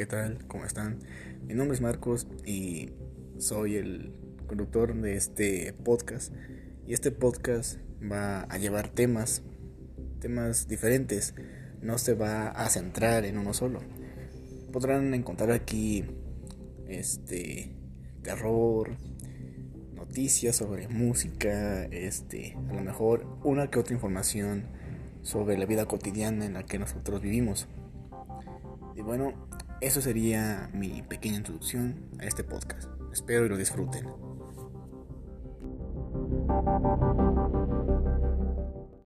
¿qué tal? ¿Cómo están? Mi nombre es Marcos y soy el conductor de este podcast. Y este podcast va a llevar temas, temas diferentes. No se va a centrar en uno solo. Podrán encontrar aquí este terror, noticias sobre música, este, a lo mejor una que otra información sobre la vida cotidiana en la que nosotros vivimos. Y bueno, eso sería mi pequeña introducción a este podcast. Espero y lo disfruten.